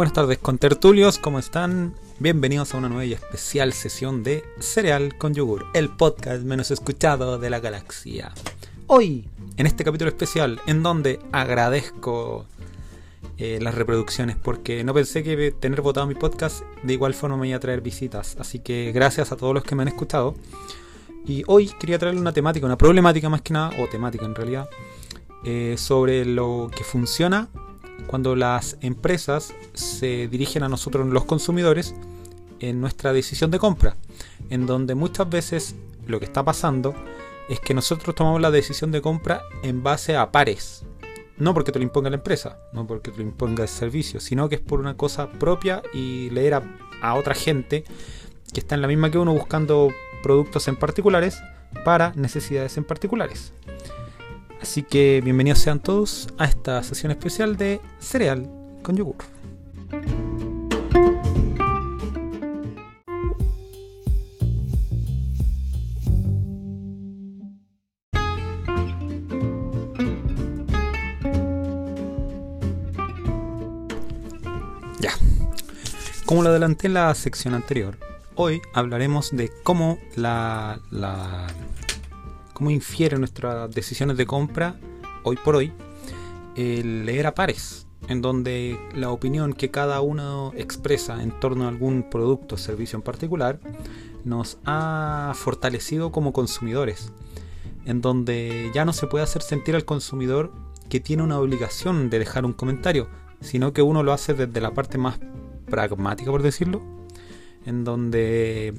Buenas tardes con tertulios, ¿cómo están? Bienvenidos a una nueva y especial sesión de Cereal con Yogur, el podcast menos escuchado de la galaxia. Hoy, en este capítulo especial, en donde agradezco eh, las reproducciones, porque no pensé que tener votado mi podcast de igual forma me iba a traer visitas. Así que gracias a todos los que me han escuchado. Y hoy quería traerle una temática, una problemática más que nada, o temática en realidad, eh, sobre lo que funciona cuando las empresas se dirigen a nosotros los consumidores en nuestra decisión de compra, en donde muchas veces lo que está pasando es que nosotros tomamos la decisión de compra en base a pares. No porque te lo imponga la empresa, no porque te lo imponga el servicio, sino que es por una cosa propia y leer a, a otra gente que está en la misma que uno buscando productos en particulares para necesidades en particulares. Así que bienvenidos sean todos a esta sesión especial de cereal con yogur. Ya. Como lo adelanté en la sección anterior, hoy hablaremos de cómo la, la cómo infiere nuestras decisiones de compra hoy por hoy el leer a pares, en donde la opinión que cada uno expresa en torno a algún producto o servicio en particular nos ha fortalecido como consumidores, en donde ya no se puede hacer sentir al consumidor que tiene una obligación de dejar un comentario, sino que uno lo hace desde la parte más pragmática, por decirlo, en donde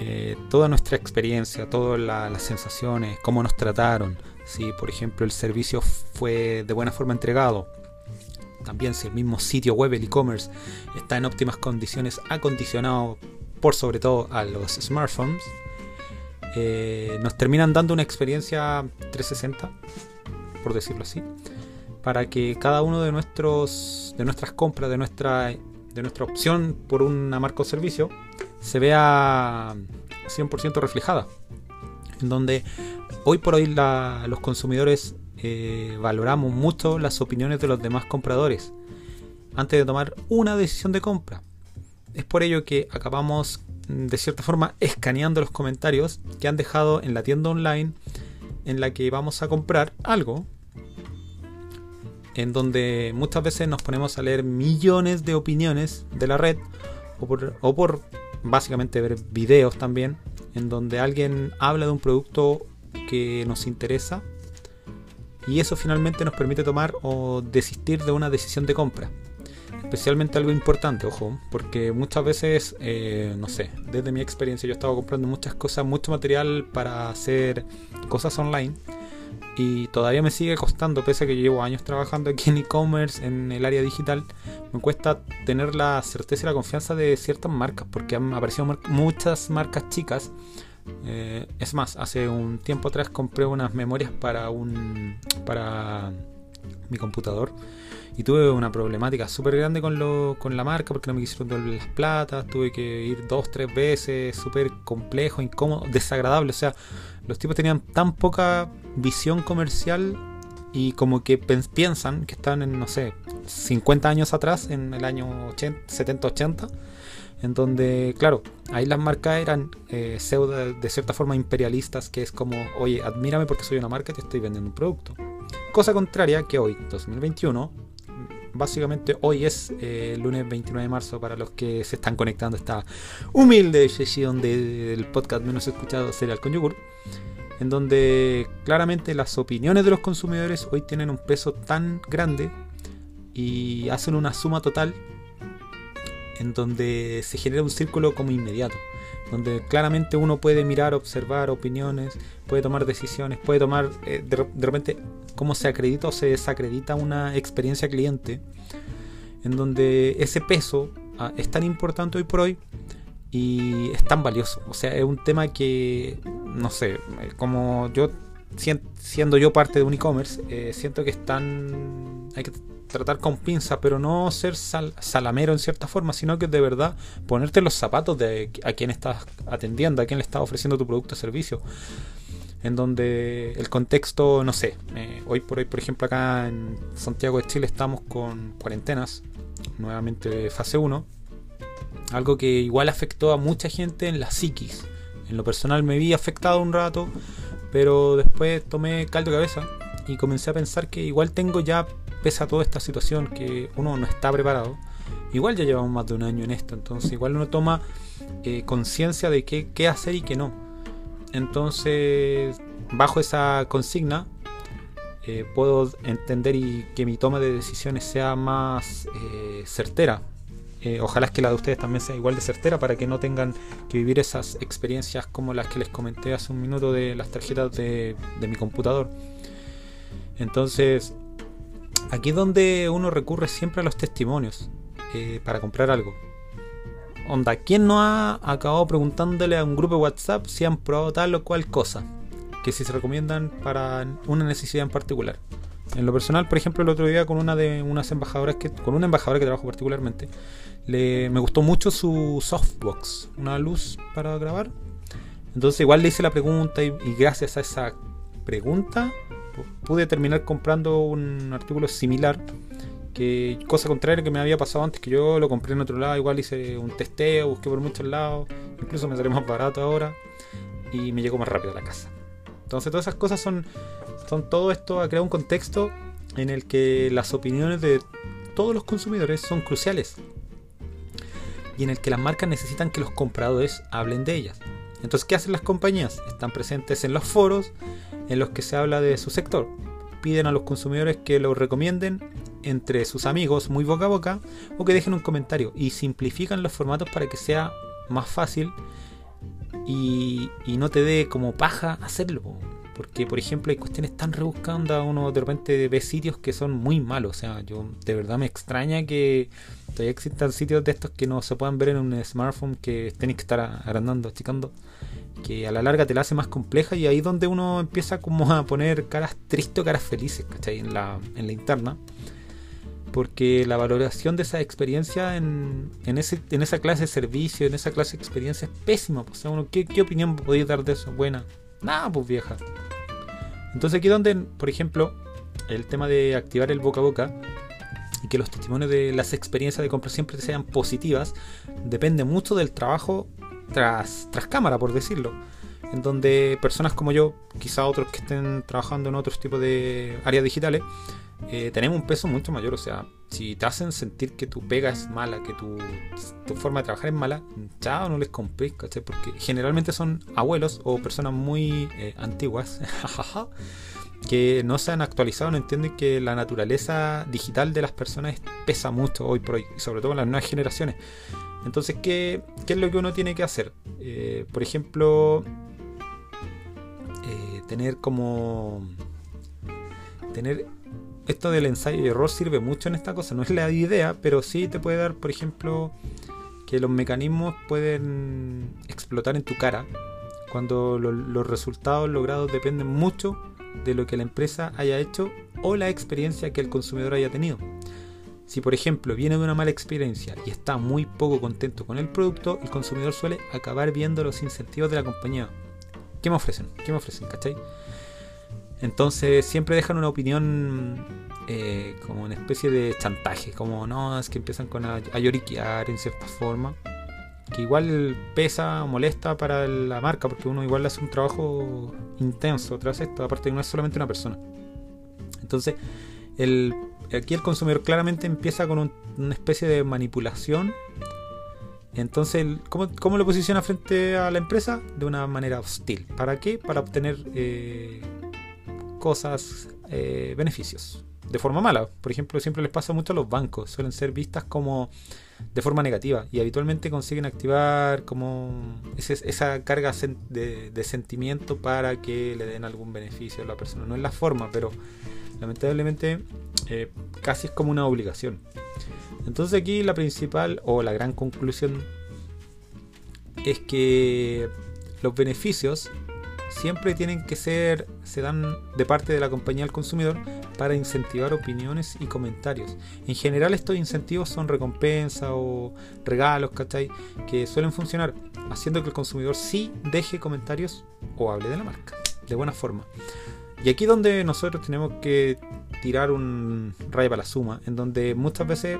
eh, toda nuestra experiencia, todas las sensaciones, cómo nos trataron, si por ejemplo el servicio fue de buena forma entregado, también si el mismo sitio web, el e-commerce, está en óptimas condiciones, acondicionado por sobre todo a los smartphones, eh, nos terminan dando una experiencia 360, por decirlo así, para que cada uno de nuestros de nuestras compras, de nuestra de nuestra opción por una marca o servicio, se vea 100% reflejada. En donde hoy por hoy los consumidores eh, valoramos mucho las opiniones de los demás compradores antes de tomar una decisión de compra. Es por ello que acabamos mm, de cierta forma escaneando los comentarios que han dejado en la tienda online en la que vamos a comprar algo en donde muchas veces nos ponemos a leer millones de opiniones de la red o por, o por básicamente ver videos también en donde alguien habla de un producto que nos interesa y eso finalmente nos permite tomar o desistir de una decisión de compra. Especialmente algo importante, ojo, porque muchas veces, eh, no sé, desde mi experiencia yo he estado comprando muchas cosas, mucho material para hacer cosas online y todavía me sigue costando, pese a que llevo años trabajando aquí en e-commerce, en el área digital, me cuesta tener la certeza y la confianza de ciertas marcas, porque han aparecido muchas marcas chicas. Eh, es más, hace un tiempo atrás compré unas memorias para un para mi computador y tuve una problemática súper grande con, lo, con la marca porque no me quisieron dar las platas, tuve que ir dos, tres veces, súper complejo, incómodo, desagradable, o sea, los tipos tenían tan poca visión comercial y como que piensan que están en, no sé, 50 años atrás, en el año 70-80, en donde, claro, ahí las marcas eran eh, pseudo de cierta forma imperialistas, que es como, oye, admírame porque soy una marca y te estoy vendiendo un producto. Cosa contraria que hoy, 2021, básicamente hoy es eh, lunes 29 de marzo para los que se están conectando esta humilde sesión del podcast menos escuchado Cereal con Yogur en donde claramente las opiniones de los consumidores hoy tienen un peso tan grande y hacen una suma total en donde se genera un círculo como inmediato, donde claramente uno puede mirar, observar opiniones, puede tomar decisiones, puede tomar eh, de, repente cómo se acredita o se desacredita una experiencia cliente, en donde ese peso ah, es tan importante hoy por hoy y es tan valioso. O sea, es un tema que, no sé, como yo, siendo yo parte de un e-commerce, eh, siento que es tan... Hay que tratar con pinza, pero no ser salamero en cierta forma, sino que de verdad ponerte los zapatos de a quien estás atendiendo, a quien le estás ofreciendo tu producto o servicio. En donde el contexto, no sé, eh, hoy por hoy, por ejemplo, acá en Santiago de Chile estamos con cuarentenas nuevamente fase 1, algo que igual afectó a mucha gente en la psiquis. En lo personal me vi afectado un rato, pero después tomé caldo de cabeza y comencé a pensar que igual tengo ya, pese a toda esta situación, que uno no está preparado. Igual ya llevamos más de un año en esto, entonces igual uno toma eh, conciencia de qué, qué hacer y qué no. Entonces, bajo esa consigna, eh, puedo entender y que mi toma de decisiones sea más eh, certera. Eh, ojalá que la de ustedes también sea igual de certera para que no tengan que vivir esas experiencias como las que les comenté hace un minuto de las tarjetas de mi computador. Entonces, aquí es donde uno recurre siempre a los testimonios para comprar algo. Onda, ¿quién no ha acabado preguntándole a un grupo de WhatsApp si han probado tal o cual cosa? que si se recomiendan para una necesidad en particular. En lo personal, por ejemplo, el otro día con una de unas embajadoras que con una embajadora que trabajo particularmente, le, me gustó mucho su softbox, una luz para grabar. Entonces igual le hice la pregunta y, gracias a esa pregunta pude terminar comprando un artículo similar que cosa contraria que me había pasado antes que yo lo compré en otro lado igual hice un testeo busqué por muchos lados incluso me salió más barato ahora y me llegó más rápido a la casa entonces todas esas cosas son, son todo esto ha creado un contexto en el que las opiniones de todos los consumidores son cruciales y en el que las marcas necesitan que los compradores hablen de ellas. Entonces, ¿qué hacen las compañías? Están presentes en los foros en los que se habla de su sector. Piden a los consumidores que lo recomienden entre sus amigos muy boca a boca o que dejen un comentario y simplifican los formatos para que sea más fácil y, no te dé como paja hacerlo. Porque, por ejemplo, hay cuestiones tan rebuscadas, uno de repente ve sitios que son muy malos. O sea, yo de verdad me extraña que todavía existan sitios de estos que no se puedan ver en un smartphone, que tenés que estar agrandando, achicando, que a la larga te la hace más compleja y ahí donde uno empieza como a poner caras tristes o caras felices, ¿cachai? En la, en la interna porque la valoración de esa experiencia en, en, ese, en esa clase de servicio, en esa clase de experiencia es pésima. Pues, ¿qué, ¿qué, opinión podéis dar de eso? Buena. Nada, pues vieja. Entonces aquí donde, por ejemplo, el tema de activar el boca a boca y que los testimonios de las experiencias de compra siempre sean positivas, depende mucho del trabajo tras, tras cámara, por decirlo. En donde personas como yo, quizá otros que estén trabajando en otros tipos de áreas digitales, eh, tenemos un peso mucho mayor. O sea, si te hacen sentir que tu pega es mala, que tu, forma de trabajar es mala, chao, no les compréis, ¿cachai? Porque generalmente son abuelos o personas muy eh, antiguas que no se han actualizado, no entienden que la naturaleza digital de las personas pesa mucho hoy por hoy, sobre todo en las nuevas generaciones. Entonces, ¿qué, es lo que uno tiene que hacer? Eh, por ejemplo, tener como tener esto del ensayo y error sirve mucho en esta cosa. No es la idea, pero sí te puede dar, por ejemplo, que los mecanismos pueden explotar en tu cara cuando los resultados logrados dependen mucho de lo que la empresa haya hecho o la experiencia que el consumidor haya tenido. Si por ejemplo viene de una mala experiencia y está muy poco contento con el producto, el consumidor suele acabar viendo los incentivos de la compañía. ¿Qué me ofrecen? ¿Qué me ofrecen? ¿Cachai? Entonces siempre dejan una opinión eh, como una especie de chantaje, como no, es que empiezan con a, lloriquear en cierta forma, que igual pesa molesta para la marca, porque uno igual hace un trabajo intenso tras esto, aparte que no es solamente una persona. Entonces, el, aquí el consumidor claramente empieza con una especie de manipulación. Entonces, ¿cómo, ¿cómo, lo posiciona frente a la empresa? De una manera hostil. ¿Para qué? Para obtener eh, cosas, eh, beneficios. De forma mala. Por ejemplo, siempre les pasa mucho a los bancos. Suelen ser vistas como de forma negativa. Y habitualmente consiguen activar como esa carga de, sentimiento para que le den algún beneficio a la persona. No es la forma, pero lamentablemente eh, casi es como una obligación. Entonces aquí la principal o la gran conclusión es que los beneficios siempre tienen que ser, se dan de parte de la compañía al consumidor para incentivar opiniones y comentarios. En general estos incentivos son recompensas o regalos, ¿cachai? Que suelen funcionar haciendo que el consumidor sí deje comentarios o hable de la marca, de buena forma. Y aquí donde nosotros tenemos que tirar un rayo para la suma, en donde muchas veces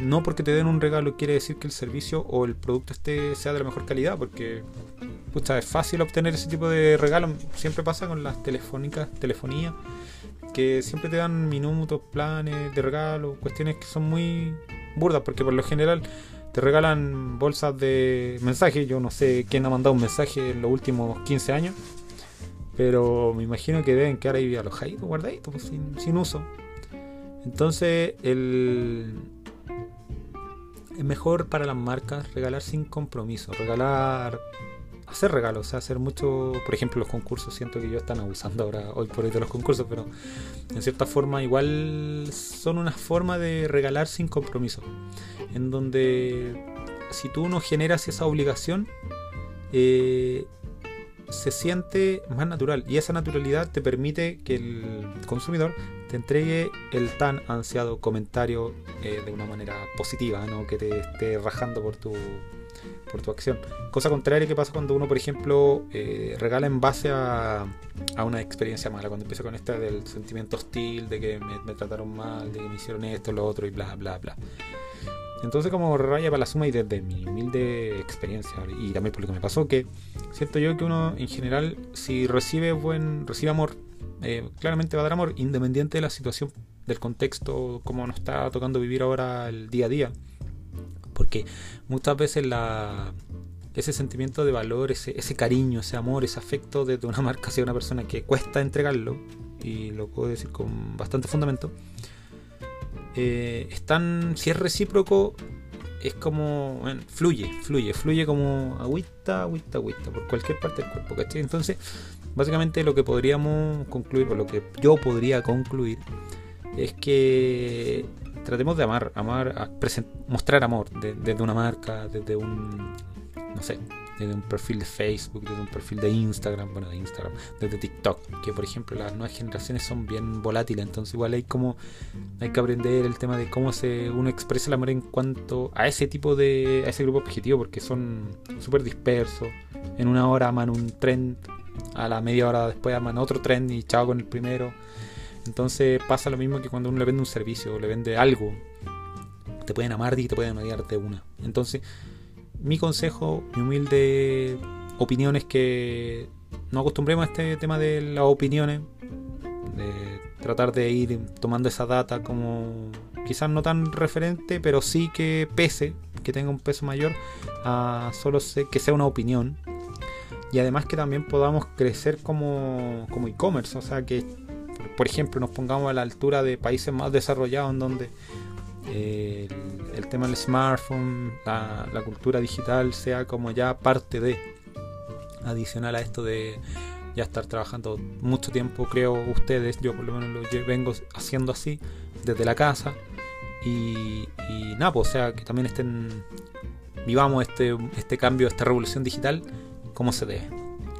no porque te den un regalo quiere decir que el servicio o el producto esté sea de la mejor calidad, porque pucha, es fácil obtener ese tipo de regalo. Siempre pasa con las telefónicas, telefonía, que siempre te dan minutos, planes de regalo, cuestiones que son muy burdas, porque por lo general te regalan bolsas de mensajes. Yo no sé quién ha mandado un mensaje en los últimos 15 años, pero me imagino que deben quedar ahí alojaditos, guardaditos, pues, sin, sin uso. Entonces, el, es mejor para las marcas regalar sin compromiso, regalar, hacer regalos, hacer mucho, por ejemplo, los concursos, siento que ellos están abusando ahora hoy por hoy de los concursos, pero en cierta forma igual son una forma de regalar sin compromiso, en donde si tú no generas esa obligación, eh, se siente más natural y esa naturalidad te permite que el consumidor te entregue el tan ansiado comentario eh, de una manera positiva, no que te esté rajando por tu, por tu acción. Cosa contraria que pasa cuando uno, por ejemplo, eh, regala en base a, a, una experiencia mala, cuando empieza con esta del sentimiento hostil, de que me, me trataron mal, de que me hicieron esto, lo otro y bla, bla, bla. Entonces como raya para la suma y desde mi humilde experiencia y también por lo que me pasó que siento yo que uno en general si recibe buen recibe amor eh, claramente va a dar amor independiente de la situación del contexto como nos está tocando vivir ahora el día a día porque muchas veces ese sentimiento de valor ese, ese cariño ese amor ese afecto desde una marca hacia una persona que cuesta entregarlo y lo puedo decir con bastante fundamento eh, si es recíproco, es como, fluye, fluye, fluye como agüita, agüita, agüita, por cualquier parte del cuerpo. Entonces, básicamente lo que podríamos concluir, o lo que yo podría concluir, es que tratemos de amar, amar, mostrar amor desde una marca, desde un, no sé, desde un perfil de Facebook, desde un perfil de Instagram, bueno, de Instagram, desde TikTok, que por ejemplo las nuevas generaciones son bien volátiles, entonces igual hay como hay que aprender el tema de cómo se uno expresa el amor en cuanto a ese tipo de a ese grupo objetivo porque son súper dispersos. En una hora aman un trend, a la media hora después aman otro trend y chao con el primero. Entonces pasa lo mismo que cuando uno le vende un servicio o le vende algo. Te pueden amar y te pueden odiar de una. Entonces, mi consejo, mi humilde opinión es que no acostumbremos a este tema de las opiniones, de tratar de ir tomando esa data como quizás no tan referente, pero sí que pese, que tenga un peso mayor, a solo que sea una opinión. Y además que también podamos crecer como, como e-commerce, o sea que, por ejemplo, nos pongamos a la altura de países más desarrollados en donde el, el, tema del smartphone, la, la, cultura digital sea como ya parte de, adicional a esto de ya estar trabajando mucho tiempo, creo ustedes, yo por lo menos lo vengo haciendo así, desde la casa. Y, y nada, pues, o sea, que también estén, vivamos este, este cambio, esta revolución digital, como se debe,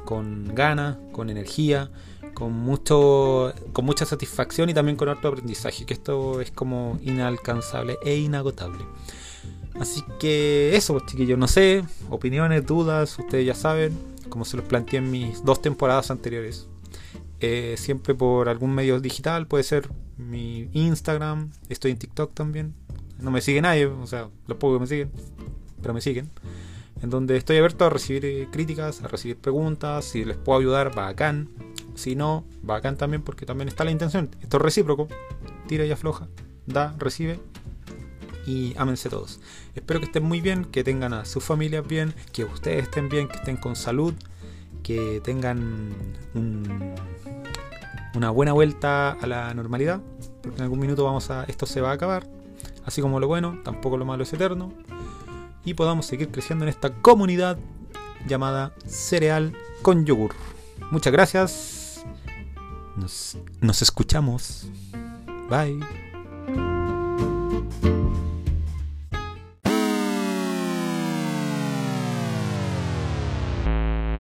con ganas, con energía, con mucho con mucha satisfacción y también con harto aprendizaje, que esto es como inalcanzable e inagotable. Así que eso, pues, chiquillos, no sé, opiniones, dudas, ustedes ya saben, como se los planteé en mis dos temporadas anteriores. Eh, siempre por algún medio digital, puede ser mi Instagram, estoy en TikTok también. No me sigue nadie, o sea, los pocos me siguen, pero me siguen. En donde estoy abierto a recibir eh, críticas, a recibir preguntas, si les puedo ayudar, bacán. Si no, bacán también porque también está la intención. Esto es recíproco. Tira y afloja. Da, recibe. Y ámense todos. Espero que estén muy bien, que tengan a sus familias bien, que ustedes estén bien, que estén con salud, que tengan un, una buena vuelta a la normalidad. Porque en algún minuto vamos a. esto se va a acabar. Así como lo bueno, tampoco lo malo es eterno. Y podamos seguir creciendo en esta comunidad llamada Cereal con Yogur. Muchas gracias. Nos, nos escuchamos. Bye.